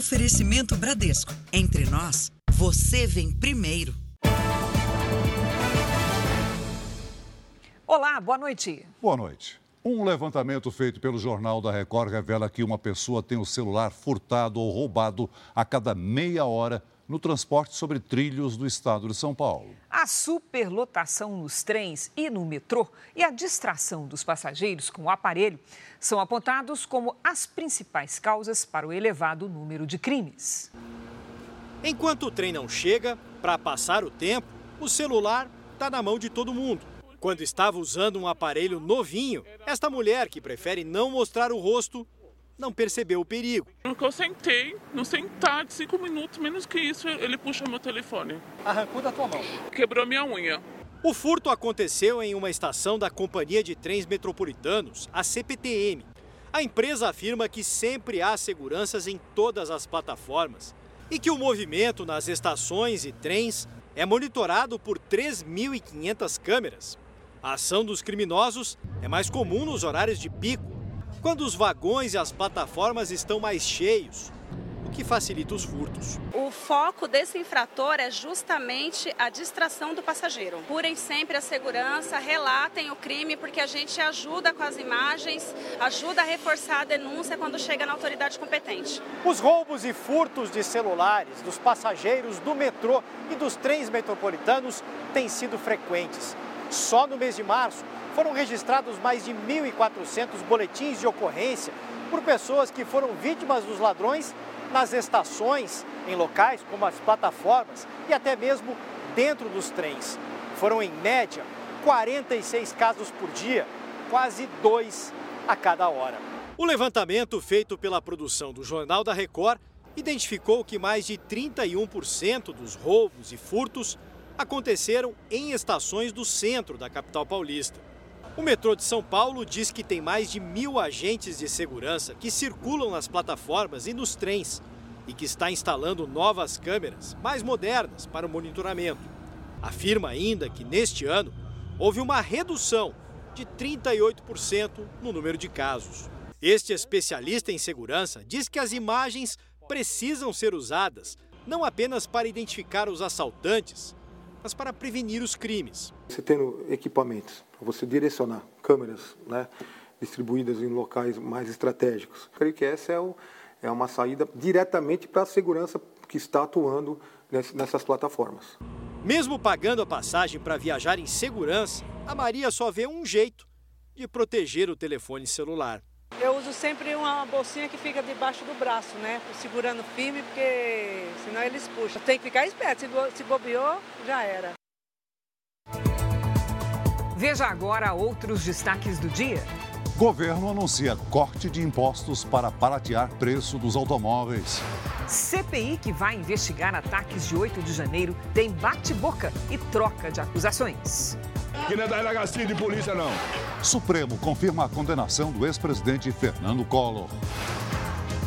Oferecimento Bradesco. Entre nós, você vem primeiro. Olá, boa noite. Boa noite. Um levantamento feito pelo Jornal da Record revela que uma pessoa tem o celular furtado ou roubado a cada meia hora no transporte sobre trilhos do estado de São Paulo. A superlotação nos trens e no metrô e a distração dos passageiros com o aparelho são apontados como as principais causas para o elevado número de crimes. Enquanto o trem não chega, para passar o tempo, o celular está na mão de todo mundo. Quando estava usando um aparelho novinho, esta mulher, que prefere não mostrar o rosto, não percebeu o perigo. Eu sentei, no sentar de cinco minutos, menos que isso, ele puxa meu telefone. Arrancou da tua mão? Quebrou minha unha. O furto aconteceu em uma estação da Companhia de Trens Metropolitanos, a CPTM. A empresa afirma que sempre há seguranças em todas as plataformas e que o movimento nas estações e trens é monitorado por 3.500 câmeras. A ação dos criminosos é mais comum nos horários de pico, quando os vagões e as plataformas estão mais cheios, o que facilita os furtos. O foco desse infrator é justamente a distração do passageiro. Purem sempre a segurança, relatem o crime, porque a gente ajuda com as imagens, ajuda a reforçar a denúncia quando chega na autoridade competente. Os roubos e furtos de celulares dos passageiros do metrô e dos trens metropolitanos têm sido frequentes. Só no mês de março foram registrados mais de 1.400 boletins de ocorrência por pessoas que foram vítimas dos ladrões nas estações, em locais como as plataformas e até mesmo dentro dos trens. Foram, em média, 46 casos por dia, quase dois a cada hora. O levantamento feito pela produção do Jornal da Record identificou que mais de 31% dos roubos e furtos aconteceram em estações do centro da capital paulista. O metrô de São Paulo diz que tem mais de mil agentes de segurança que circulam nas plataformas e nos trens e que está instalando novas câmeras mais modernas para o monitoramento. Afirma ainda que neste ano houve uma redução de 38% no número de casos. Este especialista em segurança diz que as imagens precisam ser usadas não apenas para identificar os assaltantes, mas para prevenir os crimes. Você tendo equipamentos para você direcionar câmeras né, distribuídas em locais mais estratégicos, creio que essa é, o, é uma saída diretamente para a segurança que está atuando nessas plataformas. Mesmo pagando a passagem para viajar em segurança, a Maria só vê um jeito de proteger o telefone celular. Eu uso sempre uma bolsinha que fica debaixo do braço, né? Segurando firme, porque senão eles puxam. Tem que ficar esperto, se bobeou, já era. Veja agora outros destaques do dia. Governo anuncia corte de impostos para baratear preço dos automóveis. CPI que vai investigar ataques de 8 de janeiro tem bate-boca e troca de acusações. Que não é da delegacia de polícia, não. Supremo confirma a condenação do ex-presidente Fernando Collor.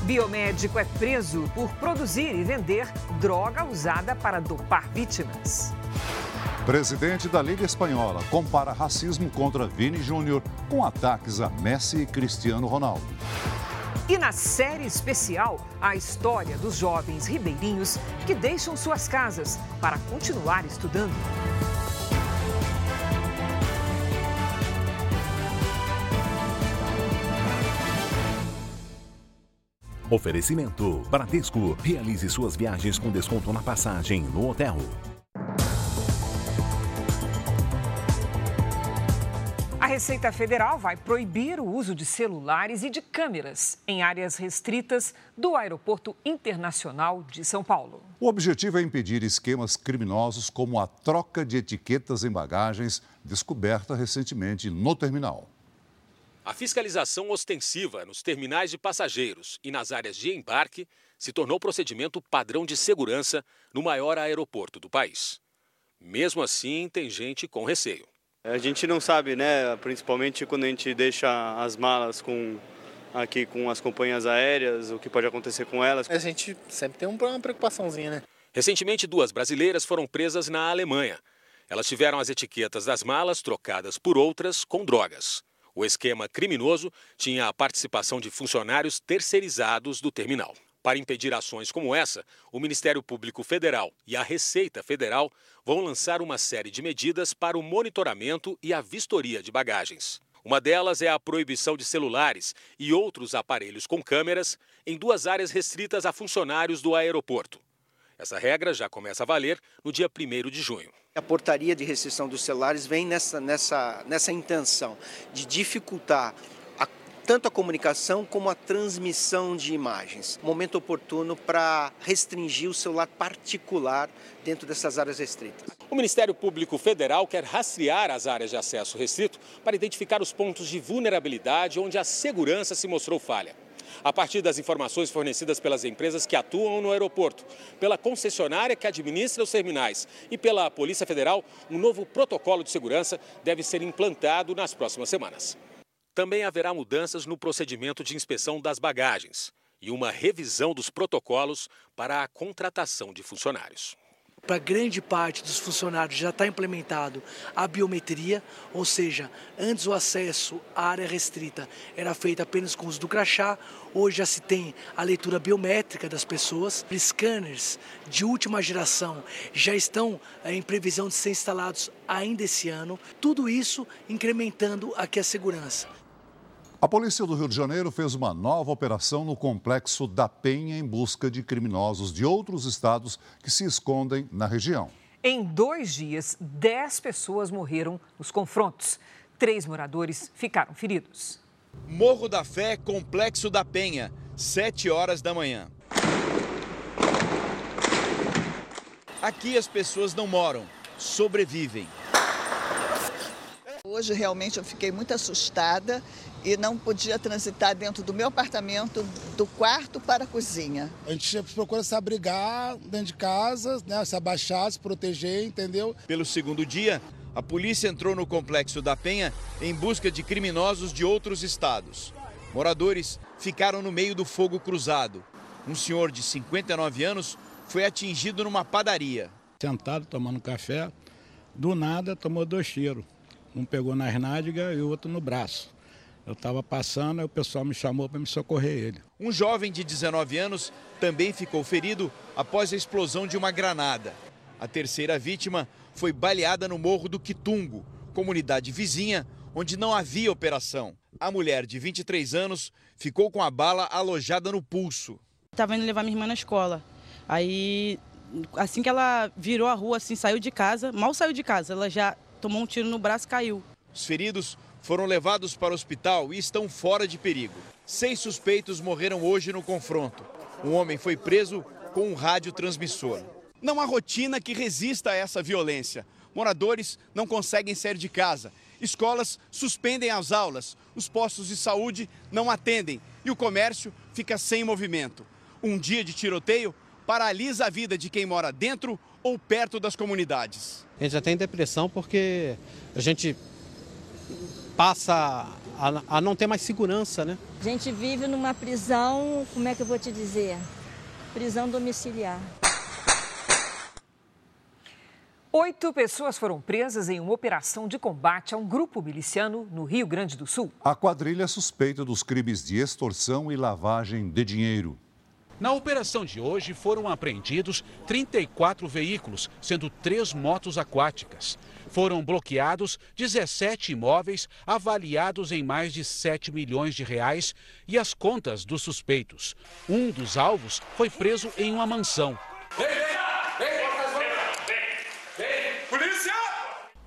Biomédico é preso por produzir e vender droga usada para dopar vítimas. Presidente da Liga Espanhola compara racismo contra Vini Júnior com ataques a Messi e Cristiano Ronaldo. E na série especial, a história dos jovens ribeirinhos que deixam suas casas para continuar estudando. Oferecimento Bradesco. Realize suas viagens com desconto na passagem no hotel. A Receita Federal vai proibir o uso de celulares e de câmeras em áreas restritas do Aeroporto Internacional de São Paulo. O objetivo é impedir esquemas criminosos como a troca de etiquetas em bagagens, descoberta recentemente no terminal. A fiscalização ostensiva nos terminais de passageiros e nas áreas de embarque se tornou procedimento padrão de segurança no maior aeroporto do país. Mesmo assim, tem gente com receio. A gente não sabe, né? Principalmente quando a gente deixa as malas com aqui com as companhias aéreas, o que pode acontecer com elas. A gente sempre tem uma preocupaçãozinha, né? Recentemente, duas brasileiras foram presas na Alemanha. Elas tiveram as etiquetas das malas trocadas por outras com drogas. O esquema criminoso tinha a participação de funcionários terceirizados do terminal. Para impedir ações como essa, o Ministério Público Federal e a Receita Federal vão lançar uma série de medidas para o monitoramento e a vistoria de bagagens. Uma delas é a proibição de celulares e outros aparelhos com câmeras em duas áreas restritas a funcionários do aeroporto. Essa regra já começa a valer no dia 1 de junho. A portaria de restrição dos celulares vem nessa, nessa, nessa intenção de dificultar tanto a comunicação como a transmissão de imagens. Momento oportuno para restringir o celular particular dentro dessas áreas restritas. O Ministério Público Federal quer rastrear as áreas de acesso restrito para identificar os pontos de vulnerabilidade onde a segurança se mostrou falha. A partir das informações fornecidas pelas empresas que atuam no aeroporto, pela concessionária que administra os terminais e pela Polícia Federal, um novo protocolo de segurança deve ser implantado nas próximas semanas. Também haverá mudanças no procedimento de inspeção das bagagens e uma revisão dos protocolos para a contratação de funcionários. Para grande parte dos funcionários já está implementado a biometria, ou seja, antes o acesso à área restrita era feito apenas com o uso do crachá, hoje já se tem a leitura biométrica das pessoas. Scanners de última geração já estão eh, em previsão de ser instalados ainda esse ano, tudo isso incrementando aqui a segurança. A polícia do Rio de Janeiro fez uma nova operação no complexo da Penha em busca de criminosos de outros estados que se escondem na região. Em dois dias, dez pessoas morreram nos confrontos. Três moradores ficaram feridos. Morro da Fé, Complexo da Penha, sete horas da manhã. Aqui as pessoas não moram, sobrevivem. Hoje realmente eu fiquei muito assustada e não podia transitar dentro do meu apartamento, do quarto para a cozinha. A gente procura se abrigar dentro de casa, né, se abaixar, se proteger, entendeu? Pelo segundo dia, a polícia entrou no complexo da Penha em busca de criminosos de outros estados. Moradores ficaram no meio do fogo cruzado. Um senhor de 59 anos foi atingido numa padaria. Sentado tomando café, do nada tomou dois tiros. Um pegou nas nádegas e o outro no braço. Eu estava passando e o pessoal me chamou para me socorrer ele. Um jovem de 19 anos também ficou ferido após a explosão de uma granada. A terceira vítima foi baleada no Morro do Quitungo, comunidade vizinha onde não havia operação. A mulher de 23 anos ficou com a bala alojada no pulso. Estava indo levar minha irmã na escola. Aí, assim que ela virou a rua, assim, saiu de casa, mal saiu de casa, ela já tomou um tiro no braço e caiu. Os feridos foram levados para o hospital e estão fora de perigo. Seis suspeitos morreram hoje no confronto. Um homem foi preso com um radiotransmissor. Não há rotina que resista a essa violência. Moradores não conseguem sair de casa. Escolas suspendem as aulas. Os postos de saúde não atendem e o comércio fica sem movimento. Um dia de tiroteio paralisa a vida de quem mora dentro ou perto das comunidades. A gente já tem depressão porque a gente passa a, a, não ter mais segurança, né? A gente vive numa prisão, como é que eu vou te dizer? Prisão domiciliar. Oito pessoas foram presas em uma operação de combate a um grupo miliciano no Rio Grande do Sul. A quadrilha é suspeita dos crimes de extorsão e lavagem de dinheiro. Na operação de hoje foram apreendidos 34 veículos, sendo três motos aquáticas. Foram bloqueados 17 imóveis avaliados em mais de 7 milhões de reais e as contas dos suspeitos. Um dos alvos foi preso em uma mansão.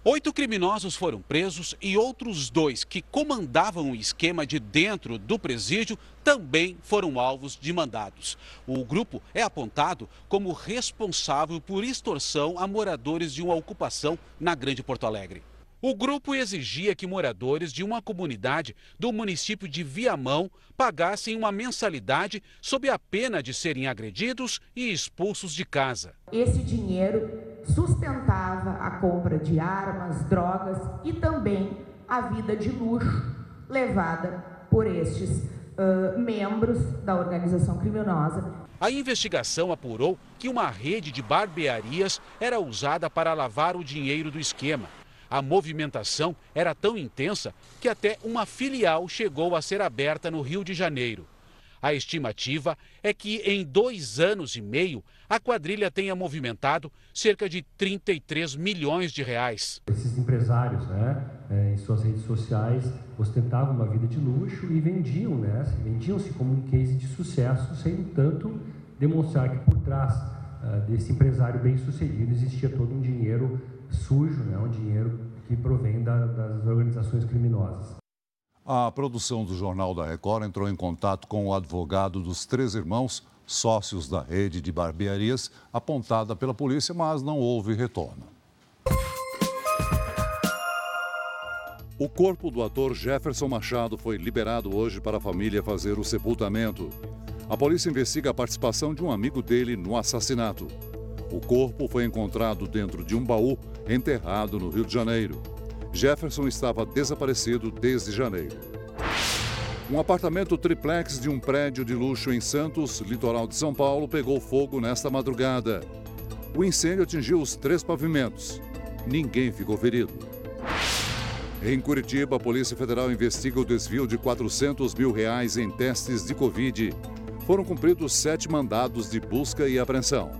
Oito criminosos foram presos e outros dois que comandavam o esquema de dentro do presídio também foram alvos de mandados. O grupo é apontado como responsável por extorsão a moradores de uma ocupação na Grande Porto Alegre. O grupo exigia que moradores de uma comunidade do município de Viamão pagassem uma mensalidade sob a pena de serem agredidos e expulsos de casa. Esse dinheiro sustentava a compra de armas, drogas e também a vida de luxo levada por estes uh, membros da organização criminosa. A investigação apurou que uma rede de barbearias era usada para lavar o dinheiro do esquema. A movimentação era tão intensa que até uma filial chegou a ser aberta no Rio de Janeiro. A estimativa é que em dois anos e meio a quadrilha tenha movimentado cerca de 33 milhões de reais. Esses empresários, né, é, em suas redes sociais, ostentavam uma vida de luxo e vendiam, né, vendiam-se como um case de sucesso, sem, tanto, demonstrar que por trás uh, desse empresário bem-sucedido existia todo um dinheiro sujo, né, um dinheiro que provém da, das organizações criminosas. A produção do Jornal da Record entrou em contato com o advogado dos três irmãos, sócios da rede de barbearias, apontada pela polícia, mas não houve retorno. O corpo do ator Jefferson Machado foi liberado hoje para a família fazer o sepultamento. A polícia investiga a participação de um amigo dele no assassinato. O corpo foi encontrado dentro de um baú enterrado no Rio de Janeiro. Jefferson estava desaparecido desde janeiro. Um apartamento triplex de um prédio de luxo em Santos, litoral de São Paulo, pegou fogo nesta madrugada. O incêndio atingiu os três pavimentos. Ninguém ficou ferido. Em Curitiba, a Polícia Federal investiga o desvio de 400 mil reais em testes de Covid. Foram cumpridos sete mandados de busca e apreensão.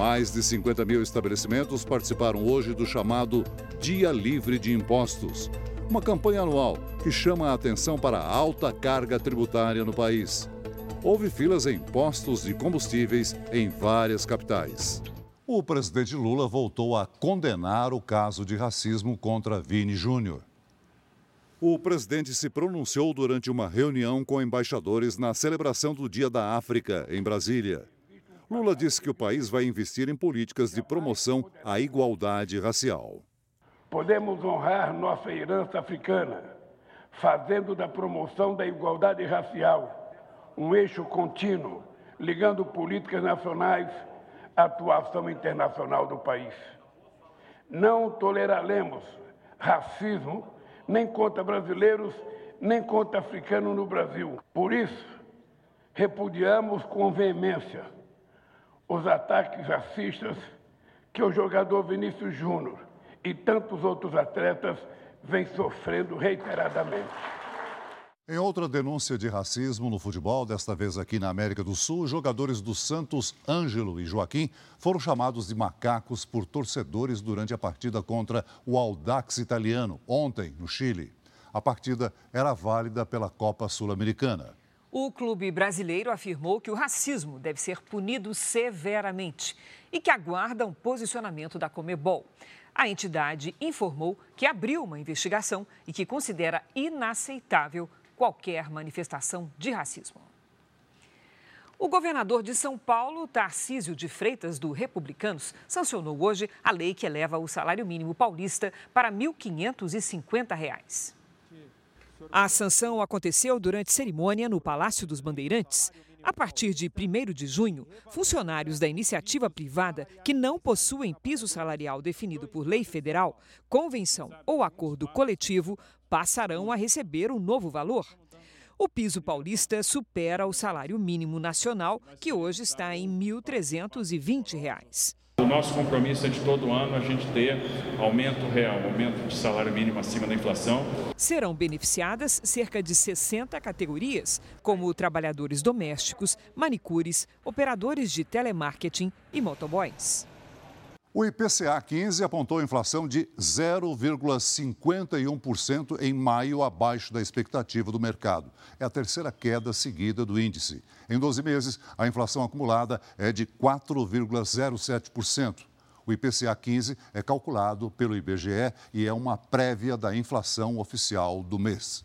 Mais de 50 mil estabelecimentos participaram hoje do chamado Dia Livre de Impostos, uma campanha anual que chama a atenção para a alta carga tributária no país. Houve filas em postos de combustíveis em várias capitais. O presidente Lula voltou a condenar o caso de racismo contra Vini Júnior. O presidente se pronunciou durante uma reunião com embaixadores na celebração do Dia da África, em Brasília. Lula disse que o país vai investir em políticas de promoção à igualdade racial. Podemos honrar nossa herança africana, fazendo da promoção da igualdade racial um eixo contínuo, ligando políticas nacionais à atuação internacional do país. Não toleraremos racismo nem contra brasileiros, nem contra africanos no Brasil. Por isso, repudiamos com veemência os ataques racistas que o jogador Vinícius Júnior e tantos outros atletas vêm sofrendo reiteradamente. Em outra denúncia de racismo no futebol, desta vez aqui na América do Sul, jogadores do Santos, Ângelo e Joaquim, foram chamados de macacos por torcedores durante a partida contra o Audax italiano, ontem, no Chile. A partida era válida pela Copa Sul-Americana. O clube brasileiro afirmou que o racismo deve ser punido severamente e que aguarda um posicionamento da Comebol. A entidade informou que abriu uma investigação e que considera inaceitável qualquer manifestação de racismo. O governador de São Paulo, Tarcísio de Freitas, do Republicanos, sancionou hoje a lei que eleva o salário mínimo paulista para R$ 1.550. A sanção aconteceu durante cerimônia no Palácio dos Bandeirantes. A partir de 1 de junho, funcionários da iniciativa privada que não possuem piso salarial definido por lei federal, convenção ou acordo coletivo passarão a receber um novo valor. O piso paulista supera o salário mínimo nacional, que hoje está em R$ 1.320. O nosso compromisso é de todo ano a gente ter aumento real, aumento de salário mínimo acima da inflação. Serão beneficiadas cerca de 60 categorias, como trabalhadores domésticos, manicures, operadores de telemarketing e motoboys. O IPCA 15 apontou inflação de 0,51% em maio, abaixo da expectativa do mercado. É a terceira queda seguida do índice. Em 12 meses, a inflação acumulada é de 4,07%. O IPCA 15 é calculado pelo IBGE e é uma prévia da inflação oficial do mês.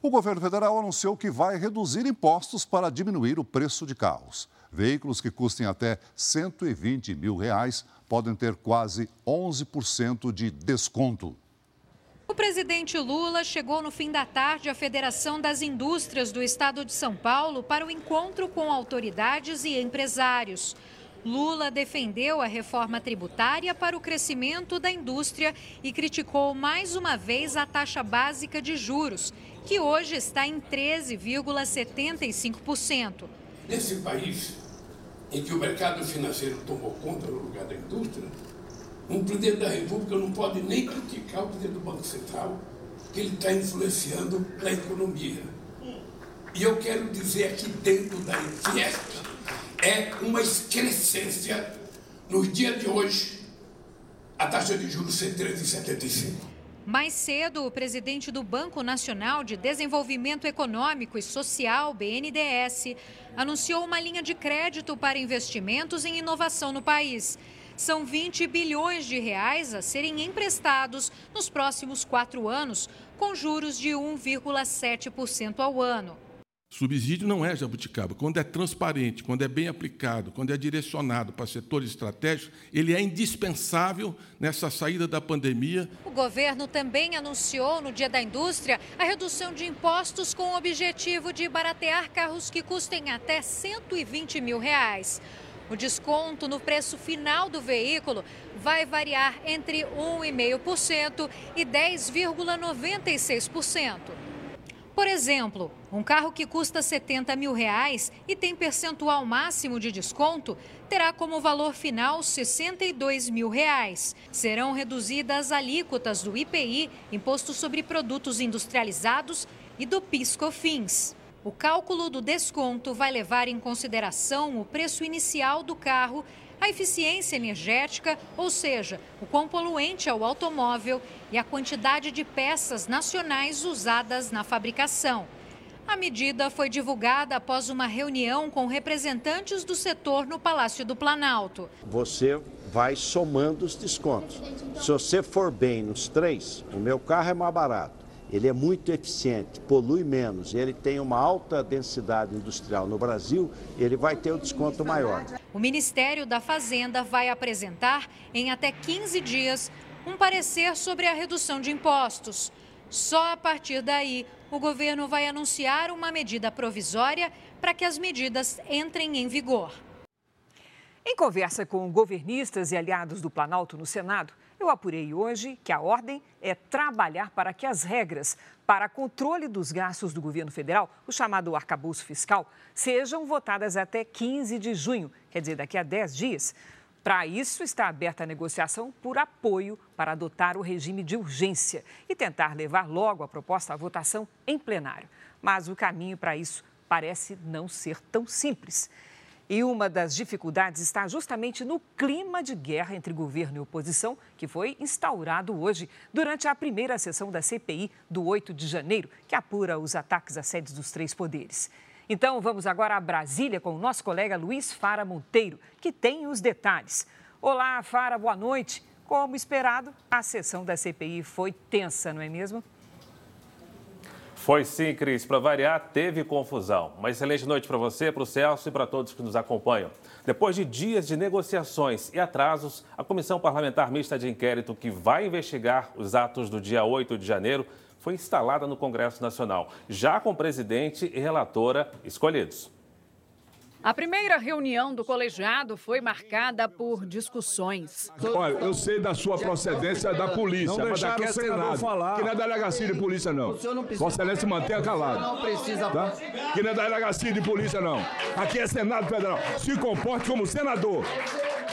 O governo federal anunciou que vai reduzir impostos para diminuir o preço de carros. Veículos que custem até 120 mil reais podem ter quase 11% de desconto. O presidente Lula chegou no fim da tarde à Federação das Indústrias do Estado de São Paulo para o encontro com autoridades e empresários. Lula defendeu a reforma tributária para o crescimento da indústria e criticou mais uma vez a taxa básica de juros, que hoje está em 13,75%. Nesse país em que o mercado financeiro tomou conta no lugar da indústria, um presidente da República não pode nem criticar o presidente do Banco Central, que ele está influenciando a economia. E eu quero dizer aqui dentro da Fiesp, é uma excrescência nos dias de hoje, a taxa de juros ser 13,75. Mais cedo, o presidente do Banco Nacional de Desenvolvimento Econômico e Social, BNDES, anunciou uma linha de crédito para investimentos em inovação no país. São 20 bilhões de reais a serem emprestados nos próximos quatro anos, com juros de 1,7% ao ano. Subsídio não é jabuticaba. Quando é transparente, quando é bem aplicado, quando é direcionado para setores estratégicos, ele é indispensável nessa saída da pandemia. O governo também anunciou no Dia da Indústria a redução de impostos com o objetivo de baratear carros que custem até 120 mil reais. O desconto no preço final do veículo vai variar entre 1,5% e 10,96%. Por exemplo, um carro que custa 70 mil reais e tem percentual máximo de desconto terá como valor final 62 mil reais. Serão reduzidas as alíquotas do IPI, Imposto sobre Produtos Industrializados, e do PIS/COFINS. O cálculo do desconto vai levar em consideração o preço inicial do carro, a eficiência energética, ou seja, o quão poluente é o automóvel, e a quantidade de peças nacionais usadas na fabricação. A medida foi divulgada após uma reunião com representantes do setor no Palácio do Planalto. Você vai somando os descontos. Se você for bem nos três, o meu carro é mais barato ele é muito eficiente, polui menos, ele tem uma alta densidade industrial no Brasil, ele vai ter o um desconto maior. O Ministério da Fazenda vai apresentar, em até 15 dias, um parecer sobre a redução de impostos. Só a partir daí, o governo vai anunciar uma medida provisória para que as medidas entrem em vigor. Em conversa com governistas e aliados do Planalto no Senado, eu apurei hoje que a ordem é trabalhar para que as regras para controle dos gastos do governo federal, o chamado arcabouço fiscal, sejam votadas até 15 de junho, quer dizer, daqui a 10 dias. Para isso, está aberta a negociação por apoio para adotar o regime de urgência e tentar levar logo a proposta à votação em plenário. Mas o caminho para isso parece não ser tão simples. E uma das dificuldades está justamente no clima de guerra entre governo e oposição, que foi instaurado hoje durante a primeira sessão da CPI do 8 de janeiro, que apura os ataques às sedes dos três poderes. Então, vamos agora a Brasília com o nosso colega Luiz Fara Monteiro, que tem os detalhes. Olá, Fara, boa noite. Como esperado, a sessão da CPI foi tensa, não é mesmo? Foi sim, Cris. Para variar, teve confusão. Uma excelente noite para você, para o Celso e para todos que nos acompanham. Depois de dias de negociações e atrasos, a Comissão Parlamentar Mista de Inquérito, que vai investigar os atos do dia 8 de janeiro, foi instalada no Congresso Nacional, já com presidente e relatora escolhidos. A primeira reunião do colegiado foi marcada por discussões. Olha, eu sei da sua procedência da polícia, não mas aqui é Senado. Falar. Que não é delegacia de polícia, não. não Vossa Excelência mantenha calado. Não precisa. Tá? Que não é delegacia de polícia, não. Aqui é Senado Federal. Se comporte como senador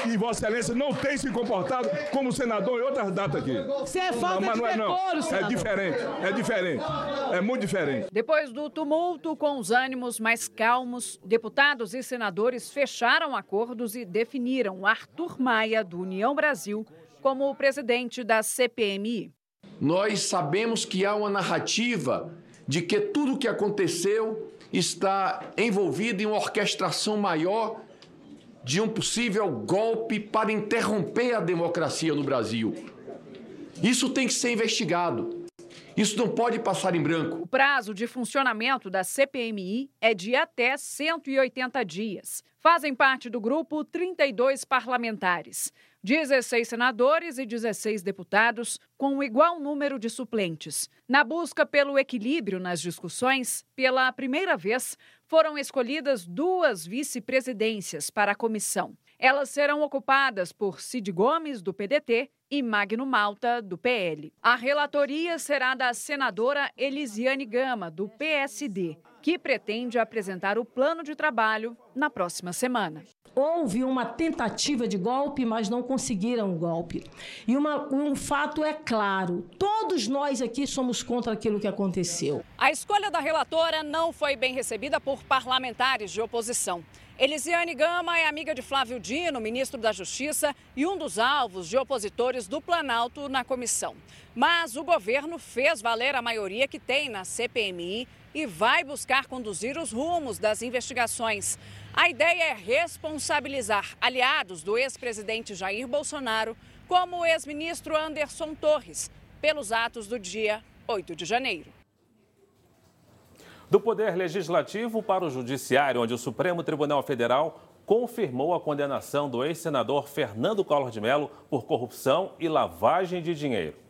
e Vossa Excelência não tem se comportado como senador em outras datas aqui. Você é falta não, de não é, não. É diferente, é diferente, é muito diferente. Depois do tumulto, com os ânimos mais calmos, deputados e senadores fecharam acordos e definiram Arthur Maia, do União Brasil, como o presidente da CPMI. Nós sabemos que há uma narrativa de que tudo o que aconteceu está envolvido em uma orquestração maior de um possível golpe para interromper a democracia no Brasil. Isso tem que ser investigado. Isso não pode passar em branco. O prazo de funcionamento da CPMI é de até 180 dias. Fazem parte do grupo 32 parlamentares. 16 senadores e 16 deputados, com o igual número de suplentes. Na busca pelo equilíbrio nas discussões, pela primeira vez, foram escolhidas duas vice-presidências para a comissão. Elas serão ocupadas por Cid Gomes, do PDT, e Magno Malta, do PL. A relatoria será da senadora Elisiane Gama, do PSD. Que pretende apresentar o plano de trabalho na próxima semana. Houve uma tentativa de golpe, mas não conseguiram o golpe. E uma, um fato é claro: todos nós aqui somos contra aquilo que aconteceu. A escolha da relatora não foi bem recebida por parlamentares de oposição. Elisiane Gama é amiga de Flávio Dino, ministro da Justiça, e um dos alvos de opositores do Planalto na comissão. Mas o governo fez valer a maioria que tem na CPMI e vai buscar conduzir os rumos das investigações. A ideia é responsabilizar aliados do ex-presidente Jair Bolsonaro, como o ex-ministro Anderson Torres, pelos atos do dia 8 de janeiro. Do Poder Legislativo para o Judiciário, onde o Supremo Tribunal Federal confirmou a condenação do ex-senador Fernando Collor de Mello por corrupção e lavagem de dinheiro.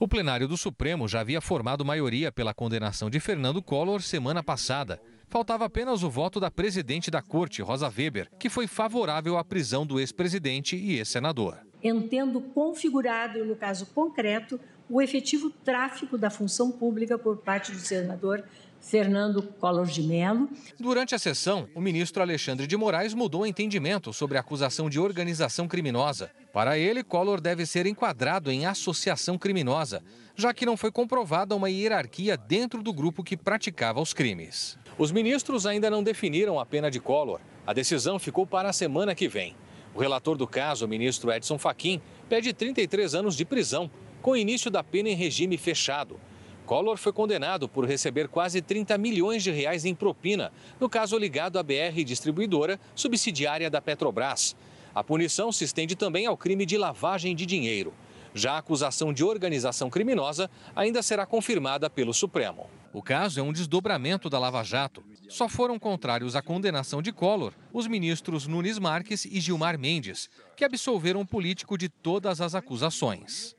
O plenário do Supremo já havia formado maioria pela condenação de Fernando Collor semana passada. Faltava apenas o voto da presidente da corte, Rosa Weber, que foi favorável à prisão do ex-presidente e ex-senador. Entendo configurado, no caso concreto, o efetivo tráfico da função pública por parte do senador Fernando Collor de Mello. Durante a sessão, o ministro Alexandre de Moraes mudou o entendimento sobre a acusação de organização criminosa. Para ele, Collor deve ser enquadrado em associação criminosa, já que não foi comprovada uma hierarquia dentro do grupo que praticava os crimes. Os ministros ainda não definiram a pena de Collor. A decisão ficou para a semana que vem. O relator do caso, o ministro Edson Fachin, pede 33 anos de prisão, com início da pena em regime fechado. Collor foi condenado por receber quase 30 milhões de reais em propina, no caso ligado à BR Distribuidora, subsidiária da Petrobras. A punição se estende também ao crime de lavagem de dinheiro. Já a acusação de organização criminosa ainda será confirmada pelo Supremo. O caso é um desdobramento da Lava Jato. Só foram contrários à condenação de Collor os ministros Nunes Marques e Gilmar Mendes, que absolveram o político de todas as acusações.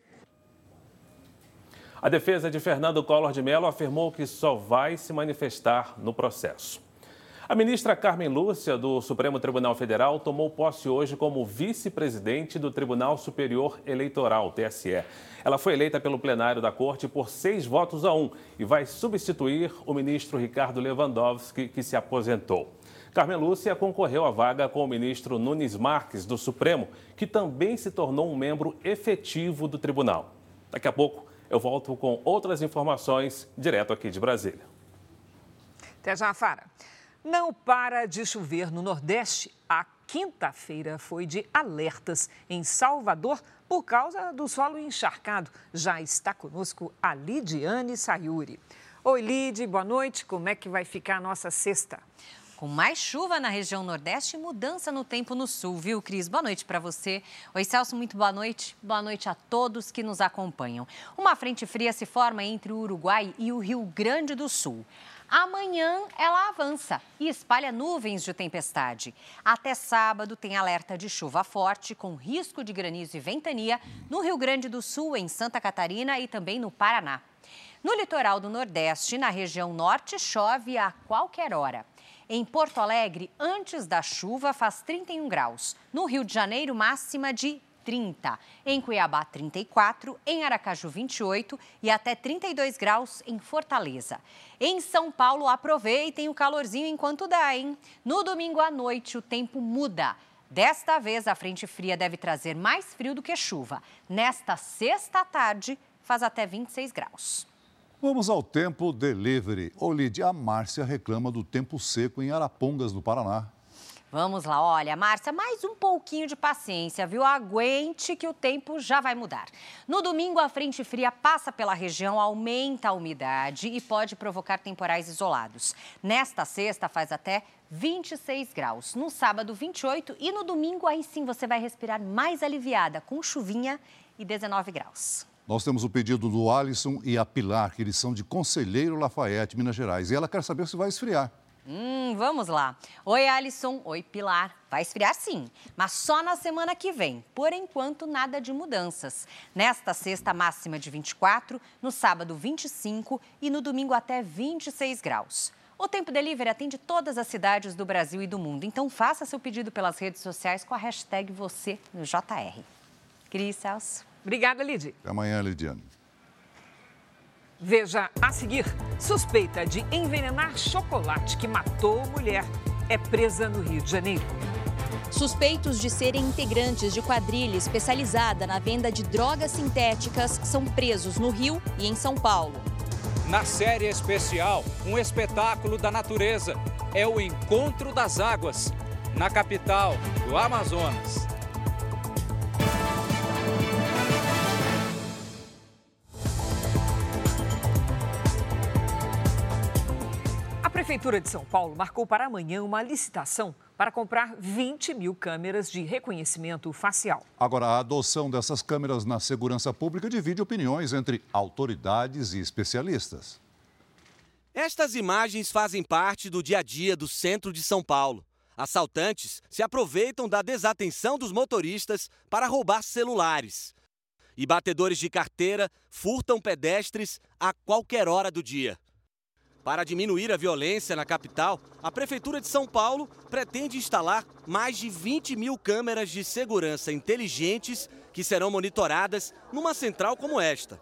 A defesa de Fernando Collor de Mello afirmou que só vai se manifestar no processo. A ministra Carmen Lúcia, do Supremo Tribunal Federal, tomou posse hoje como vice-presidente do Tribunal Superior Eleitoral, TSE. Ela foi eleita pelo plenário da Corte por seis votos a um e vai substituir o ministro Ricardo Lewandowski, que se aposentou. Carmen Lúcia concorreu à vaga com o ministro Nunes Marques, do Supremo, que também se tornou um membro efetivo do tribunal. Daqui a pouco eu volto com outras informações direto aqui de Brasília. Até já, Fara. Não para de chover no Nordeste. A quinta-feira foi de alertas em Salvador por causa do solo encharcado. Já está conosco a Lidiane Sayuri. Oi, Lid, boa noite. Como é que vai ficar a nossa sexta? Com mais chuva na região Nordeste e mudança no tempo no Sul, viu, Cris? Boa noite para você. Oi, Celso, muito boa noite. Boa noite a todos que nos acompanham. Uma frente fria se forma entre o Uruguai e o Rio Grande do Sul. Amanhã ela avança e espalha nuvens de tempestade. Até sábado tem alerta de chuva forte, com risco de granizo e ventania no Rio Grande do Sul, em Santa Catarina e também no Paraná. No litoral do Nordeste, na região norte, chove a qualquer hora. Em Porto Alegre, antes da chuva, faz 31 graus. No Rio de Janeiro, máxima de 30. Em Cuiabá, 34. Em Aracaju, 28. E até 32 graus em Fortaleza. Em São Paulo, aproveitem o calorzinho enquanto dá, hein? No domingo à noite, o tempo muda. Desta vez, a frente fria deve trazer mais frio do que chuva. Nesta sexta tarde, faz até 26 graus. Vamos ao tempo delivery. Olide, a Márcia reclama do tempo seco em Arapongas, no Paraná. Vamos lá, olha, Márcia, mais um pouquinho de paciência, viu? Aguente que o tempo já vai mudar. No domingo, a frente fria passa pela região, aumenta a umidade e pode provocar temporais isolados. Nesta sexta, faz até 26 graus. No sábado, 28 e no domingo, aí sim você vai respirar mais aliviada, com chuvinha e 19 graus. Nós temos o pedido do Alisson e a Pilar, que eles são de Conselheiro Lafayette, Minas Gerais. E ela quer saber se vai esfriar. Hum, vamos lá. Oi, Alisson. Oi, Pilar. Vai esfriar sim, mas só na semana que vem. Por enquanto, nada de mudanças. Nesta sexta, máxima de 24, no sábado, 25 e no domingo até 26 graus. O Tempo Delivery atende todas as cidades do Brasil e do mundo. Então, faça seu pedido pelas redes sociais com a hashtag você no JR. Cris Celso. Obrigada, Lidy. Até amanhã, Lidiane. Veja a seguir: suspeita de envenenar chocolate que matou mulher é presa no Rio de Janeiro. Suspeitos de serem integrantes de quadrilha especializada na venda de drogas sintéticas são presos no Rio e em São Paulo. Na série especial, um espetáculo da natureza é o Encontro das Águas, na capital do Amazonas. Prefeitura de São Paulo marcou para amanhã uma licitação para comprar 20 mil câmeras de reconhecimento facial. Agora, a adoção dessas câmeras na segurança pública divide opiniões entre autoridades e especialistas. Estas imagens fazem parte do dia a dia do centro de São Paulo. Assaltantes se aproveitam da desatenção dos motoristas para roubar celulares. E batedores de carteira furtam pedestres a qualquer hora do dia. Para diminuir a violência na capital, a Prefeitura de São Paulo pretende instalar mais de 20 mil câmeras de segurança inteligentes que serão monitoradas numa central como esta.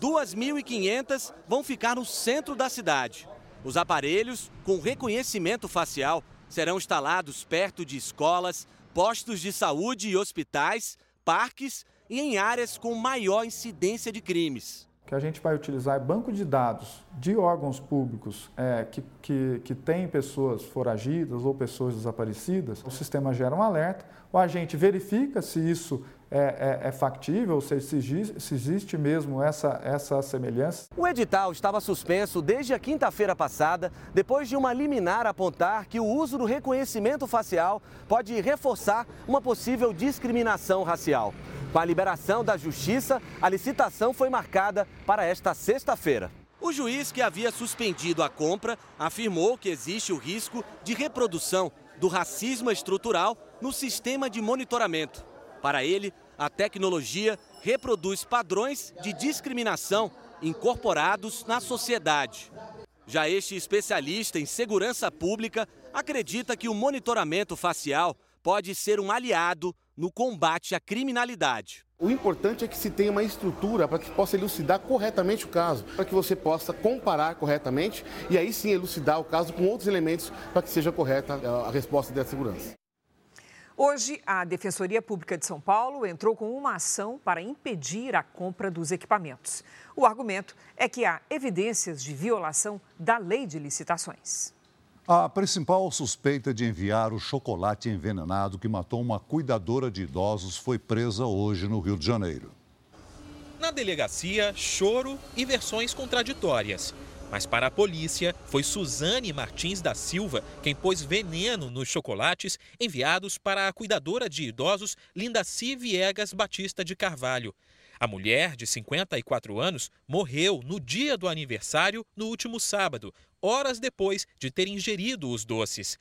2.500 vão ficar no centro da cidade. Os aparelhos, com reconhecimento facial, serão instalados perto de escolas, postos de saúde e hospitais, parques e em áreas com maior incidência de crimes. Que a gente vai utilizar é banco de dados de órgãos públicos é, que, que, que tem pessoas foragidas ou pessoas desaparecidas. O sistema gera um alerta, o agente verifica se isso é, é, é factível, se, se, se existe mesmo essa, essa semelhança. O edital estava suspenso desde a quinta-feira passada, depois de uma liminar apontar que o uso do reconhecimento facial pode reforçar uma possível discriminação racial. Com a liberação da Justiça, a licitação foi marcada para esta sexta-feira. O juiz que havia suspendido a compra afirmou que existe o risco de reprodução do racismo estrutural no sistema de monitoramento. Para ele, a tecnologia reproduz padrões de discriminação incorporados na sociedade. Já este especialista em segurança pública acredita que o monitoramento facial pode ser um aliado no combate à criminalidade. O importante é que se tenha uma estrutura para que possa elucidar corretamente o caso, para que você possa comparar corretamente e aí sim elucidar o caso com outros elementos para que seja correta a resposta da segurança. Hoje, a Defensoria Pública de São Paulo entrou com uma ação para impedir a compra dos equipamentos. O argumento é que há evidências de violação da lei de licitações. A principal suspeita de enviar o chocolate envenenado que matou uma cuidadora de idosos foi presa hoje no Rio de Janeiro. Na delegacia, choro e versões contraditórias. Mas para a polícia, foi Suzane Martins da Silva quem pôs veneno nos chocolates enviados para a cuidadora de idosos Lindaci Viegas Batista de Carvalho. A mulher, de 54 anos, morreu no dia do aniversário, no último sábado, horas depois de ter ingerido os doces.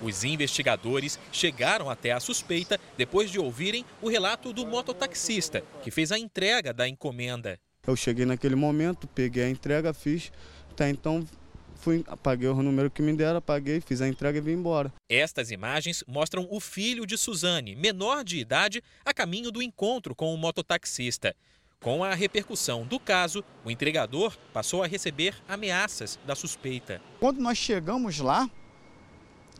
Os investigadores chegaram até a suspeita depois de ouvirem o relato do mototaxista, que fez a entrega da encomenda. Eu cheguei naquele momento, peguei a entrega, fiz até então fui, paguei o número que me deram, paguei, fiz a entrega e vim embora. Estas imagens mostram o filho de Suzane, menor de idade, a caminho do encontro com o mototaxista. Com a repercussão do caso, o entregador passou a receber ameaças da suspeita. Quando nós chegamos lá,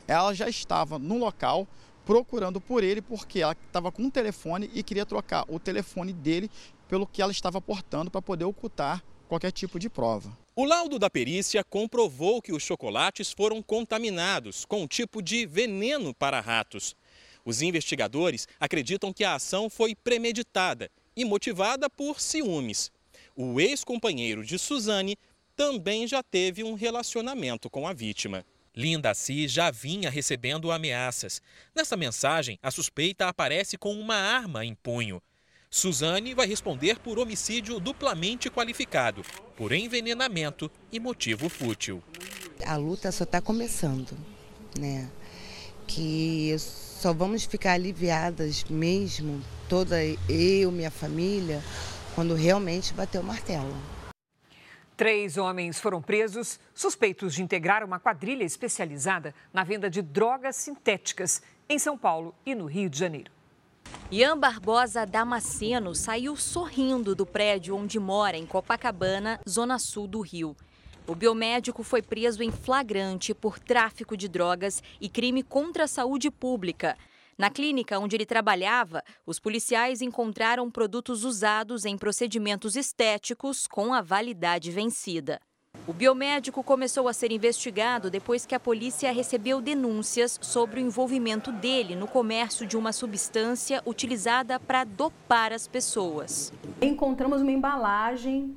ela já estava no local procurando por ele porque ela estava com um telefone e queria trocar o telefone dele pelo que ela estava portando para poder ocultar qualquer tipo de prova. O laudo da perícia comprovou que os chocolates foram contaminados com um tipo de veneno para ratos. Os investigadores acreditam que a ação foi premeditada e motivada por ciúmes. O ex-companheiro de Suzane também já teve um relacionamento com a vítima. Linda Si já vinha recebendo ameaças. Nessa mensagem, a suspeita aparece com uma arma em punho. Suzane vai responder por homicídio duplamente qualificado, por envenenamento e motivo fútil. A luta só está começando, né? Que só vamos ficar aliviadas mesmo, toda eu, minha família, quando realmente bater o martelo. Três homens foram presos suspeitos de integrar uma quadrilha especializada na venda de drogas sintéticas em São Paulo e no Rio de Janeiro. Ian Barbosa Damasceno saiu sorrindo do prédio onde mora, em Copacabana, zona sul do Rio. O biomédico foi preso em flagrante por tráfico de drogas e crime contra a saúde pública. Na clínica onde ele trabalhava, os policiais encontraram produtos usados em procedimentos estéticos com a validade vencida. O biomédico começou a ser investigado depois que a polícia recebeu denúncias sobre o envolvimento dele no comércio de uma substância utilizada para dopar as pessoas. Encontramos uma embalagem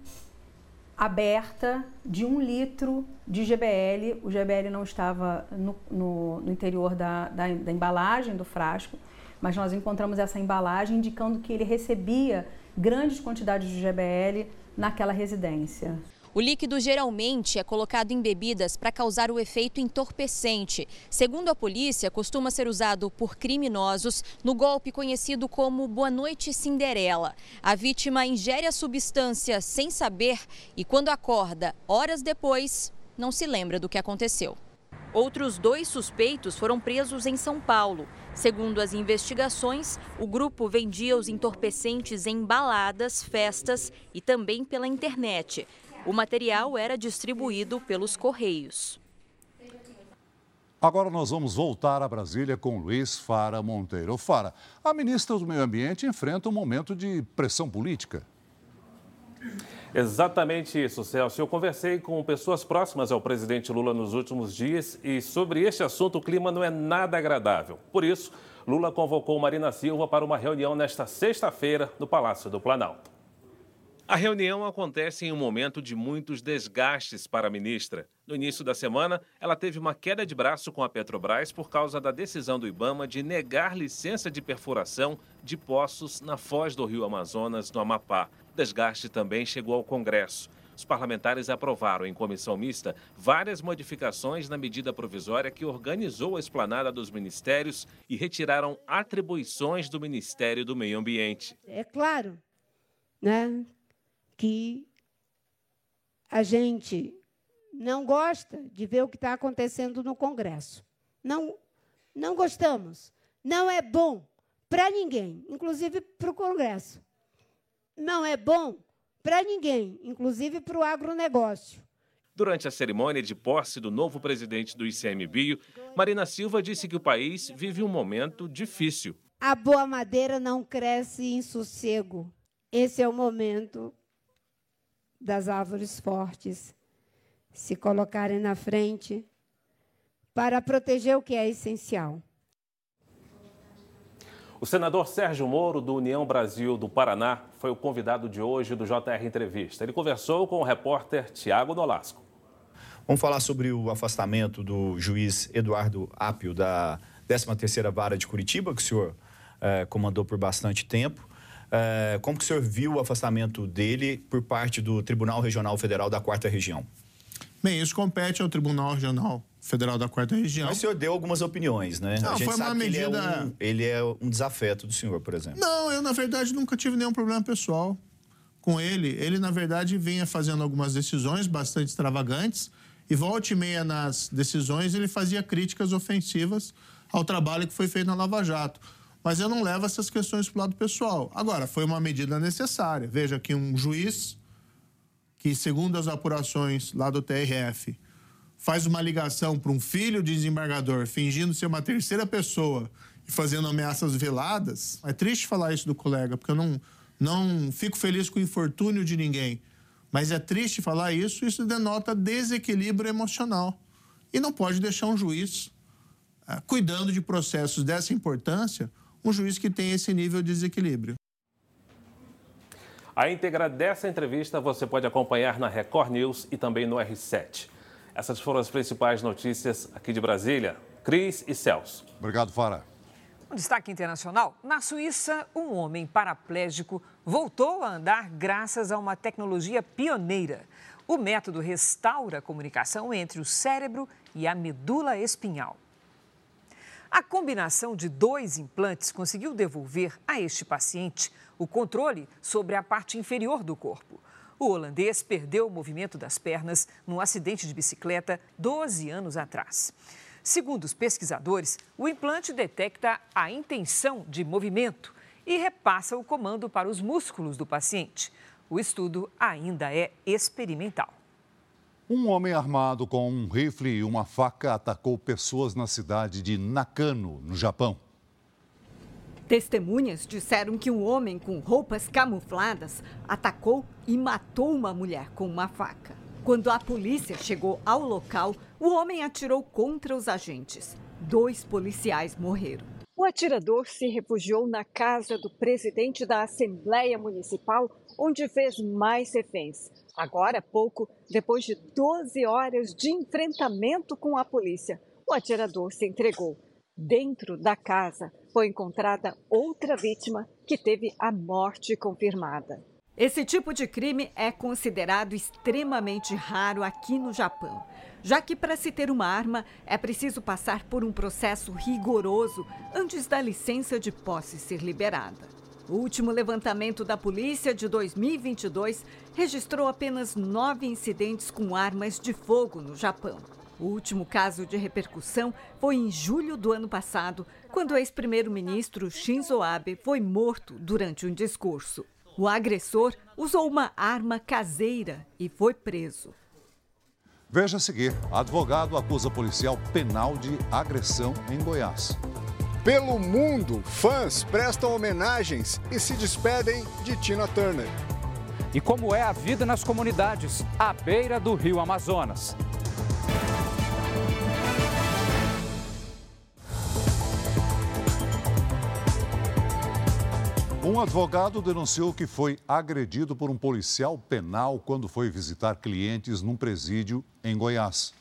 aberta de um litro de GBL. O GBL não estava no, no, no interior da, da, da embalagem do frasco, mas nós encontramos essa embalagem indicando que ele recebia grandes quantidades de GBL naquela residência. O líquido geralmente é colocado em bebidas para causar o efeito entorpecente. Segundo a polícia, costuma ser usado por criminosos no golpe conhecido como Boa Noite Cinderela. A vítima ingere a substância sem saber e, quando acorda, horas depois, não se lembra do que aconteceu. Outros dois suspeitos foram presos em São Paulo. Segundo as investigações, o grupo vendia os entorpecentes em baladas, festas e também pela internet. O material era distribuído pelos Correios. Agora nós vamos voltar a Brasília com Luiz Fara Monteiro. Fara, a ministra do Meio Ambiente enfrenta um momento de pressão política. Exatamente isso, Celso. Eu conversei com pessoas próximas ao presidente Lula nos últimos dias e sobre este assunto o clima não é nada agradável. Por isso, Lula convocou Marina Silva para uma reunião nesta sexta-feira no Palácio do Planalto. A reunião acontece em um momento de muitos desgastes para a ministra. No início da semana, ela teve uma queda de braço com a Petrobras por causa da decisão do Ibama de negar licença de perfuração de poços na foz do rio Amazonas, no Amapá. Desgaste também chegou ao Congresso. Os parlamentares aprovaram em comissão mista várias modificações na medida provisória que organizou a esplanada dos ministérios e retiraram atribuições do Ministério do Meio Ambiente. É claro, né? Que a gente não gosta de ver o que está acontecendo no Congresso. Não, não gostamos. Não é bom para ninguém, inclusive para o Congresso. Não é bom para ninguém, inclusive para o agronegócio. Durante a cerimônia de posse do novo presidente do ICMBio, Marina Silva disse que o país vive um momento difícil. A boa madeira não cresce em sossego. Esse é o momento das árvores fortes se colocarem na frente para proteger o que é essencial. O senador Sérgio Moro, do União Brasil do Paraná, foi o convidado de hoje do JR Entrevista. Ele conversou com o repórter Tiago Nolasco. Vamos falar sobre o afastamento do juiz Eduardo Apio da 13ª Vara de Curitiba, que o senhor eh, comandou por bastante tempo. É, como que o senhor viu o afastamento dele por parte do Tribunal Regional Federal da Quarta Região? Bem, isso compete ao Tribunal Regional Federal da Quarta Região. Mas o senhor deu algumas opiniões, né? Não, foi uma medida... Ele é, um, ele é um desafeto do senhor, por exemplo. Não, eu, na verdade, nunca tive nenhum problema pessoal com ele. Ele, na verdade, vinha fazendo algumas decisões bastante extravagantes e, volta e meia nas decisões, ele fazia críticas ofensivas ao trabalho que foi feito na Lava Jato mas eu não levo essas questões para o lado pessoal. Agora, foi uma medida necessária. Veja que um juiz que, segundo as apurações lá do TRF, faz uma ligação para um filho de desembargador fingindo ser uma terceira pessoa e fazendo ameaças veladas. É triste falar isso do colega, porque eu não, não fico feliz com o infortúnio de ninguém. Mas é triste falar isso, isso denota desequilíbrio emocional. E não pode deixar um juiz, ah, cuidando de processos dessa importância, um juiz que tem esse nível de desequilíbrio. A íntegra dessa entrevista você pode acompanhar na Record News e também no R7. Essas foram as principais notícias aqui de Brasília. Cris e Celso. Obrigado, Fara. Um destaque internacional: na Suíça, um homem paraplégico voltou a andar graças a uma tecnologia pioneira. O método restaura a comunicação entre o cérebro e a medula espinhal. A combinação de dois implantes conseguiu devolver a este paciente o controle sobre a parte inferior do corpo. O holandês perdeu o movimento das pernas num acidente de bicicleta 12 anos atrás. Segundo os pesquisadores, o implante detecta a intenção de movimento e repassa o comando para os músculos do paciente. O estudo ainda é experimental. Um homem armado com um rifle e uma faca atacou pessoas na cidade de Nakano, no Japão. Testemunhas disseram que um homem com roupas camufladas atacou e matou uma mulher com uma faca. Quando a polícia chegou ao local, o homem atirou contra os agentes. Dois policiais morreram. O atirador se refugiou na casa do presidente da Assembleia Municipal, onde fez mais reféns. Agora há pouco, depois de 12 horas de enfrentamento com a polícia, o atirador se entregou. Dentro da casa foi encontrada outra vítima que teve a morte confirmada. Esse tipo de crime é considerado extremamente raro aqui no Japão, já que para se ter uma arma é preciso passar por um processo rigoroso antes da licença de posse ser liberada. O último levantamento da polícia de 2022 registrou apenas nove incidentes com armas de fogo no Japão. O último caso de repercussão foi em julho do ano passado, quando o ex-primeiro-ministro Shinzo Abe foi morto durante um discurso. O agressor usou uma arma caseira e foi preso. Veja a seguir: advogado acusa policial penal de agressão em Goiás. Pelo mundo, fãs prestam homenagens e se despedem de Tina Turner. E como é a vida nas comunidades à beira do rio Amazonas. Um advogado denunciou que foi agredido por um policial penal quando foi visitar clientes num presídio em Goiás.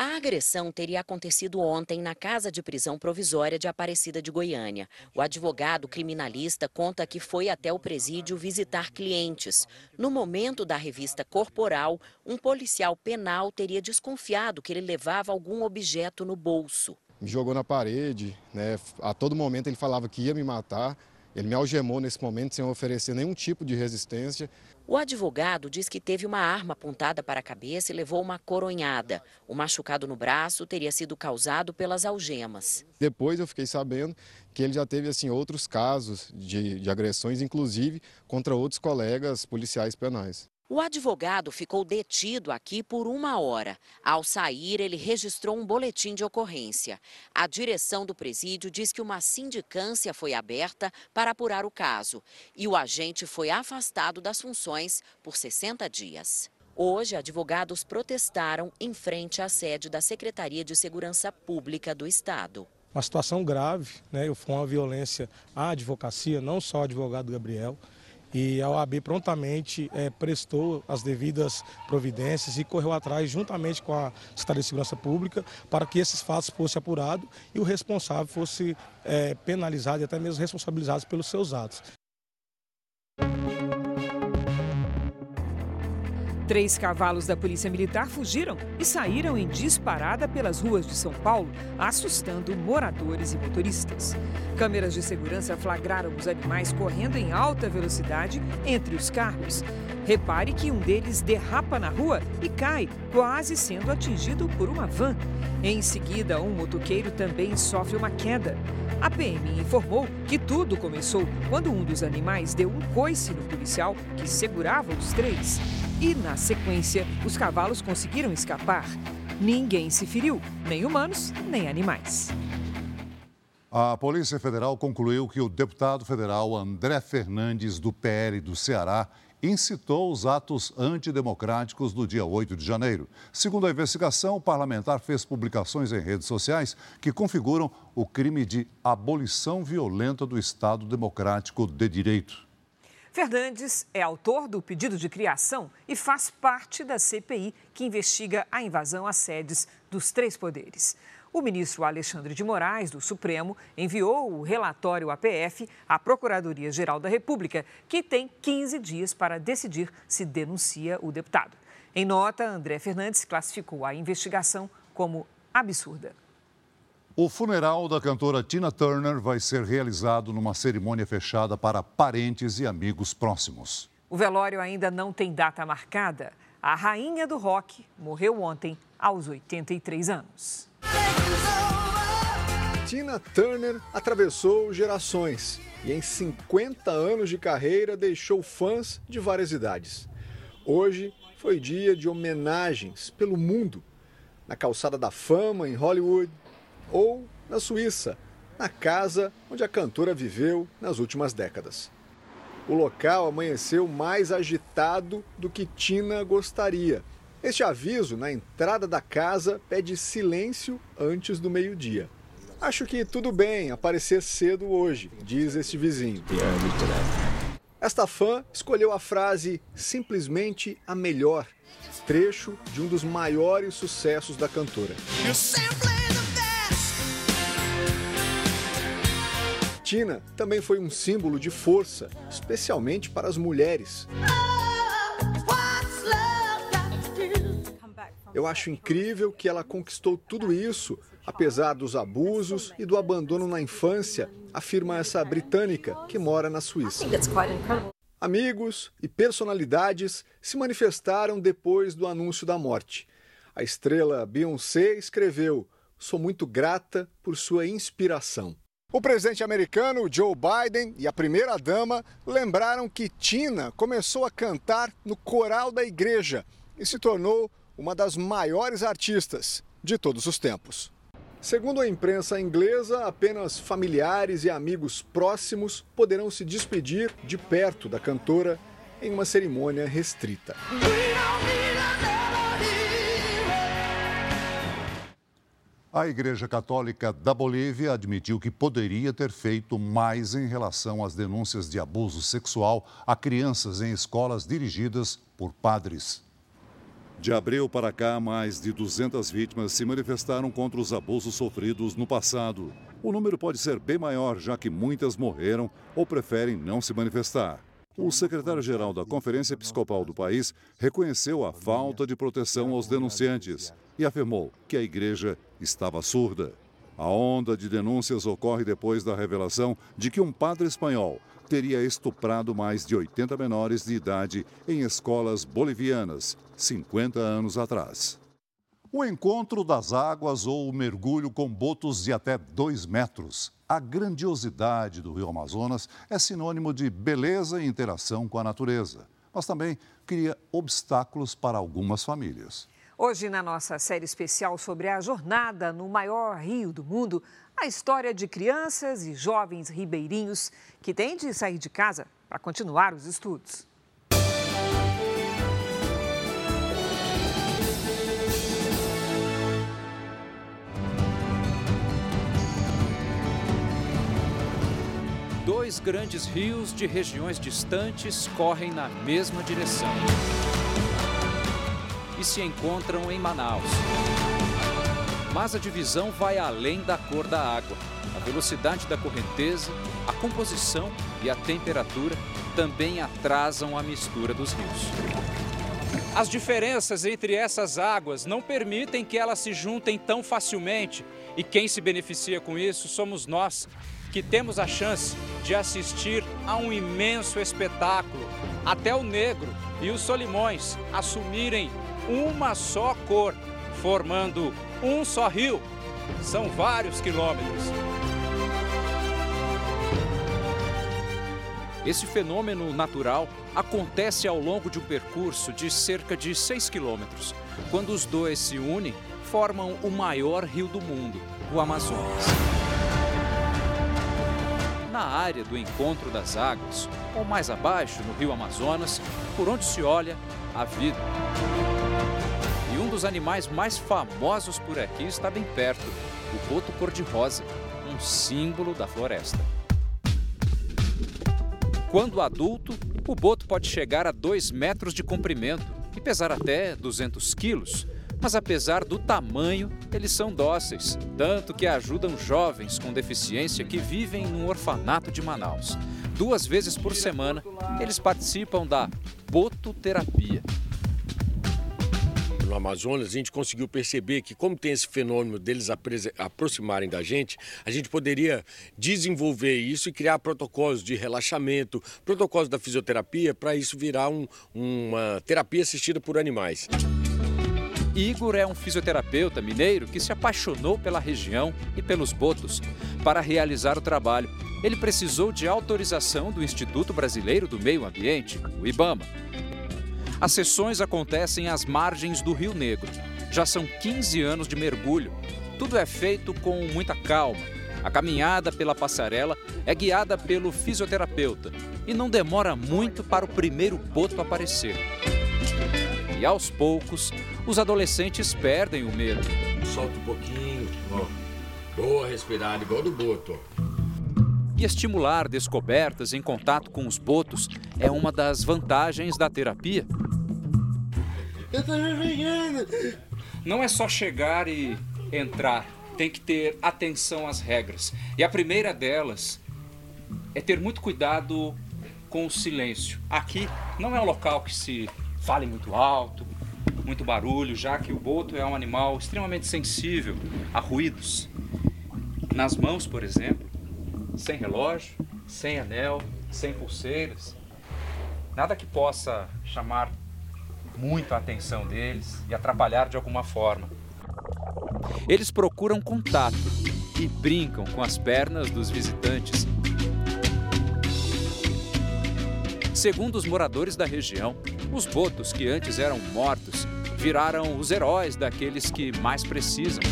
A agressão teria acontecido ontem na casa de prisão provisória de Aparecida de Goiânia. O advogado criminalista conta que foi até o presídio visitar clientes. No momento da revista corporal, um policial penal teria desconfiado que ele levava algum objeto no bolso. Me jogou na parede, né? a todo momento ele falava que ia me matar. Ele me algemou nesse momento sem oferecer nenhum tipo de resistência. O advogado diz que teve uma arma apontada para a cabeça e levou uma coronhada. O machucado no braço teria sido causado pelas algemas. Depois eu fiquei sabendo que ele já teve assim outros casos de, de agressões, inclusive contra outros colegas policiais penais. O advogado ficou detido aqui por uma hora. Ao sair, ele registrou um boletim de ocorrência. A direção do presídio diz que uma sindicância foi aberta para apurar o caso e o agente foi afastado das funções por 60 dias. Hoje, advogados protestaram em frente à sede da Secretaria de Segurança Pública do Estado. Uma situação grave, né? Foi uma violência à advocacia, não só ao advogado Gabriel. E a OAB prontamente é, prestou as devidas providências e correu atrás, juntamente com a Secretaria de Segurança Pública, para que esses fatos fossem apurados e o responsável fosse é, penalizado e até mesmo responsabilizado pelos seus atos. Três cavalos da Polícia Militar fugiram e saíram em disparada pelas ruas de São Paulo, assustando moradores e motoristas. Câmeras de segurança flagraram os animais correndo em alta velocidade entre os carros. Repare que um deles derrapa na rua e cai, quase sendo atingido por uma van. Em seguida, um motoqueiro também sofre uma queda. A PM informou que tudo começou quando um dos animais deu um coice no policial que segurava os três. E, na sequência, os cavalos conseguiram escapar. Ninguém se feriu, nem humanos, nem animais. A Polícia Federal concluiu que o deputado federal André Fernandes, do PL do Ceará, incitou os atos antidemocráticos do dia 8 de janeiro. Segundo a investigação, o parlamentar fez publicações em redes sociais que configuram o crime de abolição violenta do Estado Democrático de Direito. Fernandes é autor do pedido de criação e faz parte da CPI que investiga a invasão às sedes dos três poderes. O ministro Alexandre de Moraes, do Supremo, enviou o relatório APF à Procuradoria-Geral da República, que tem 15 dias para decidir se denuncia o deputado. Em nota, André Fernandes classificou a investigação como absurda. O funeral da cantora Tina Turner vai ser realizado numa cerimônia fechada para parentes e amigos próximos. O velório ainda não tem data marcada. A rainha do rock morreu ontem, aos 83 anos. Tina Turner atravessou gerações e em 50 anos de carreira deixou fãs de várias idades. Hoje foi dia de homenagens pelo mundo, na calçada da fama em Hollywood ou na Suíça, na casa onde a cantora viveu nas últimas décadas. O local amanheceu mais agitado do que Tina gostaria. Este aviso na entrada da casa pede silêncio antes do meio-dia. Acho que tudo bem aparecer cedo hoje, diz este vizinho. Esta fã escolheu a frase simplesmente a melhor, trecho de um dos maiores sucessos da cantora. Tina também foi um símbolo de força, especialmente para as mulheres. Eu acho incrível que ela conquistou tudo isso, apesar dos abusos e do abandono na infância, afirma essa britânica que mora na Suíça. Amigos e personalidades se manifestaram depois do anúncio da morte. A estrela Beyoncé escreveu: Sou muito grata por sua inspiração. O presidente americano Joe Biden e a primeira-dama lembraram que Tina começou a cantar no coral da igreja e se tornou uma das maiores artistas de todos os tempos. Segundo a imprensa inglesa, apenas familiares e amigos próximos poderão se despedir de perto da cantora em uma cerimônia restrita. A Igreja Católica da Bolívia admitiu que poderia ter feito mais em relação às denúncias de abuso sexual a crianças em escolas dirigidas por padres. De abril para cá, mais de 200 vítimas se manifestaram contra os abusos sofridos no passado. O número pode ser bem maior, já que muitas morreram ou preferem não se manifestar. O secretário-geral da Conferência Episcopal do país reconheceu a falta de proteção aos denunciantes e afirmou que a igreja estava surda. A onda de denúncias ocorre depois da revelação de que um padre espanhol teria estuprado mais de 80 menores de idade em escolas bolivianas, 50 anos atrás. O encontro das águas ou o mergulho com botos de até 2 metros. A grandiosidade do rio Amazonas é sinônimo de beleza e interação com a natureza, mas também cria obstáculos para algumas famílias. Hoje, na nossa série especial sobre a jornada no maior rio do mundo, a história de crianças e jovens ribeirinhos que têm de sair de casa para continuar os estudos. Dois grandes rios de regiões distantes correm na mesma direção e se encontram em Manaus. Mas a divisão vai além da cor da água. A velocidade da correnteza, a composição e a temperatura também atrasam a mistura dos rios. As diferenças entre essas águas não permitem que elas se juntem tão facilmente, e quem se beneficia com isso somos nós, que temos a chance de assistir a um imenso espetáculo. Até o negro e os solimões assumirem uma só cor, formando um só rio. São vários quilômetros. Esse fenômeno natural acontece ao longo de um percurso de cerca de 6 quilômetros. Quando os dois se unem, formam o maior rio do mundo, o Amazonas. Na área do encontro das águas, ou mais abaixo, no rio Amazonas, por onde se olha, a vida. E um dos animais mais famosos por aqui está bem perto, o boto cor-de-rosa, um símbolo da floresta. Quando adulto, o boto pode chegar a 2 metros de comprimento e pesar até 200 quilos. Mas apesar do tamanho, eles são dóceis, tanto que ajudam jovens com deficiência que vivem num orfanato de Manaus. Duas vezes por semana, eles participam da bototerapia no Amazonas, a gente conseguiu perceber que, como tem esse fenômeno deles aproximarem da gente, a gente poderia desenvolver isso e criar protocolos de relaxamento, protocolos da fisioterapia, para isso virar um, uma terapia assistida por animais. Igor é um fisioterapeuta mineiro que se apaixonou pela região e pelos botos. Para realizar o trabalho, ele precisou de autorização do Instituto Brasileiro do Meio Ambiente, o IBAMA. As sessões acontecem às margens do Rio Negro. Já são 15 anos de mergulho. Tudo é feito com muita calma. A caminhada pela passarela é guiada pelo fisioterapeuta e não demora muito para o primeiro boto aparecer. E aos poucos, os adolescentes perdem o medo. Solta um pouquinho, ó. Boa respirada, igual do boto. E estimular descobertas em contato com os botos é uma das vantagens da terapia. Eu tô me Não é só chegar e entrar, tem que ter atenção às regras. E a primeira delas é ter muito cuidado com o silêncio. Aqui não é um local que se fale muito alto, muito barulho, já que o boto é um animal extremamente sensível a ruídos. Nas mãos, por exemplo, sem relógio, sem anel, sem pulseiras, nada que possa chamar muito a atenção deles e atrapalhar de alguma forma. Eles procuram contato e brincam com as pernas dos visitantes. Segundo os moradores da região, os botos que antes eram mortos viraram os heróis daqueles que mais precisam.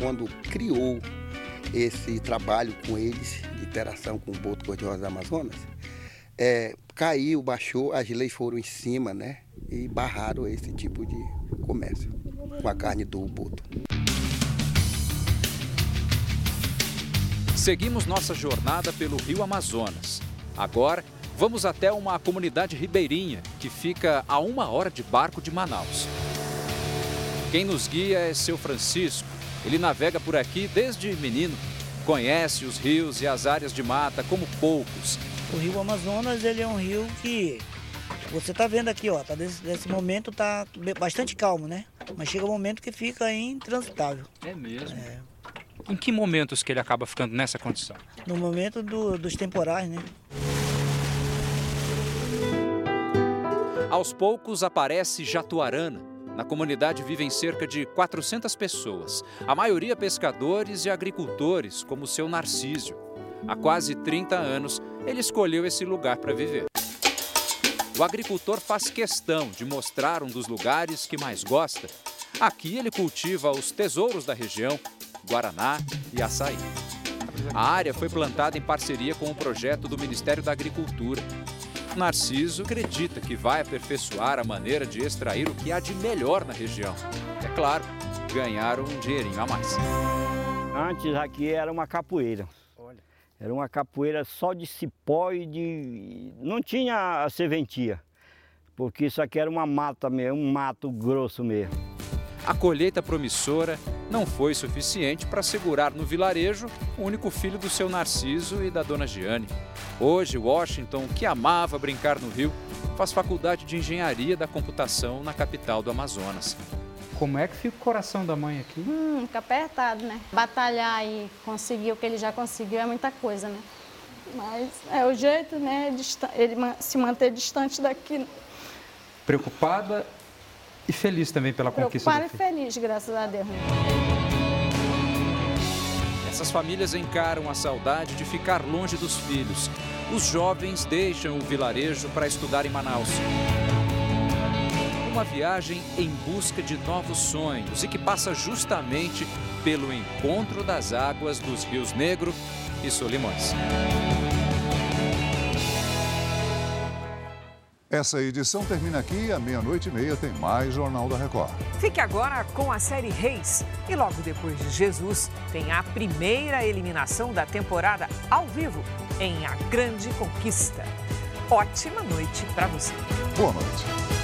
Quando criou esse trabalho com eles, de interação com o boto cor-de-rosa Amazonas, é, caiu, baixou, as leis foram em cima, né? E barraram esse tipo de comércio com a carne do boto. Seguimos nossa jornada pelo Rio Amazonas. Agora Vamos até uma comunidade ribeirinha que fica a uma hora de barco de Manaus. Quem nos guia é seu Francisco. Ele navega por aqui desde menino. Conhece os rios e as áreas de mata como poucos. O rio Amazonas ele é um rio que você está vendo aqui, ó, tá desse, nesse momento tá bastante calmo, né? Mas chega um momento que fica intransitável. É mesmo. É. Em que momentos que ele acaba ficando nessa condição? No momento do, dos temporais, né? Aos poucos aparece Jatuarana. Na comunidade vivem cerca de 400 pessoas, a maioria pescadores e agricultores, como seu Narcísio. Há quase 30 anos, ele escolheu esse lugar para viver. O agricultor faz questão de mostrar um dos lugares que mais gosta. Aqui ele cultiva os tesouros da região, guaraná e açaí. A área foi plantada em parceria com o um projeto do Ministério da Agricultura Narciso acredita que vai aperfeiçoar a maneira de extrair o que há de melhor na região. É claro, ganhar um dinheirinho a mais. Antes aqui era uma capoeira. Era uma capoeira só de cipó e de. não tinha a serventia. Porque isso aqui era uma mata mesmo, um mato grosso mesmo. A colheita promissora não foi suficiente para segurar no vilarejo o único filho do seu Narciso e da dona Giane. Hoje, Washington, que amava brincar no rio, faz faculdade de engenharia da computação na capital do Amazonas. Como é que fica o coração da mãe aqui? Hum, fica apertado, né? Batalhar e conseguir o que ele já conseguiu é muita coisa, né? Mas é o jeito, né? Ele se manter distante daqui. Preocupada e feliz também pela conquista Preocupada e feliz, graças a Deus. Essas famílias encaram a saudade de ficar longe dos filhos. Os jovens deixam o vilarejo para estudar em Manaus. Uma viagem em busca de novos sonhos e que passa justamente pelo encontro das águas dos rios Negro e Solimões. Essa edição termina aqui à meia-noite e meia tem mais Jornal da Record. Fique agora com a série Reis. E logo depois de Jesus, tem a primeira eliminação da temporada ao vivo em A Grande Conquista. Ótima noite para você. Boa noite.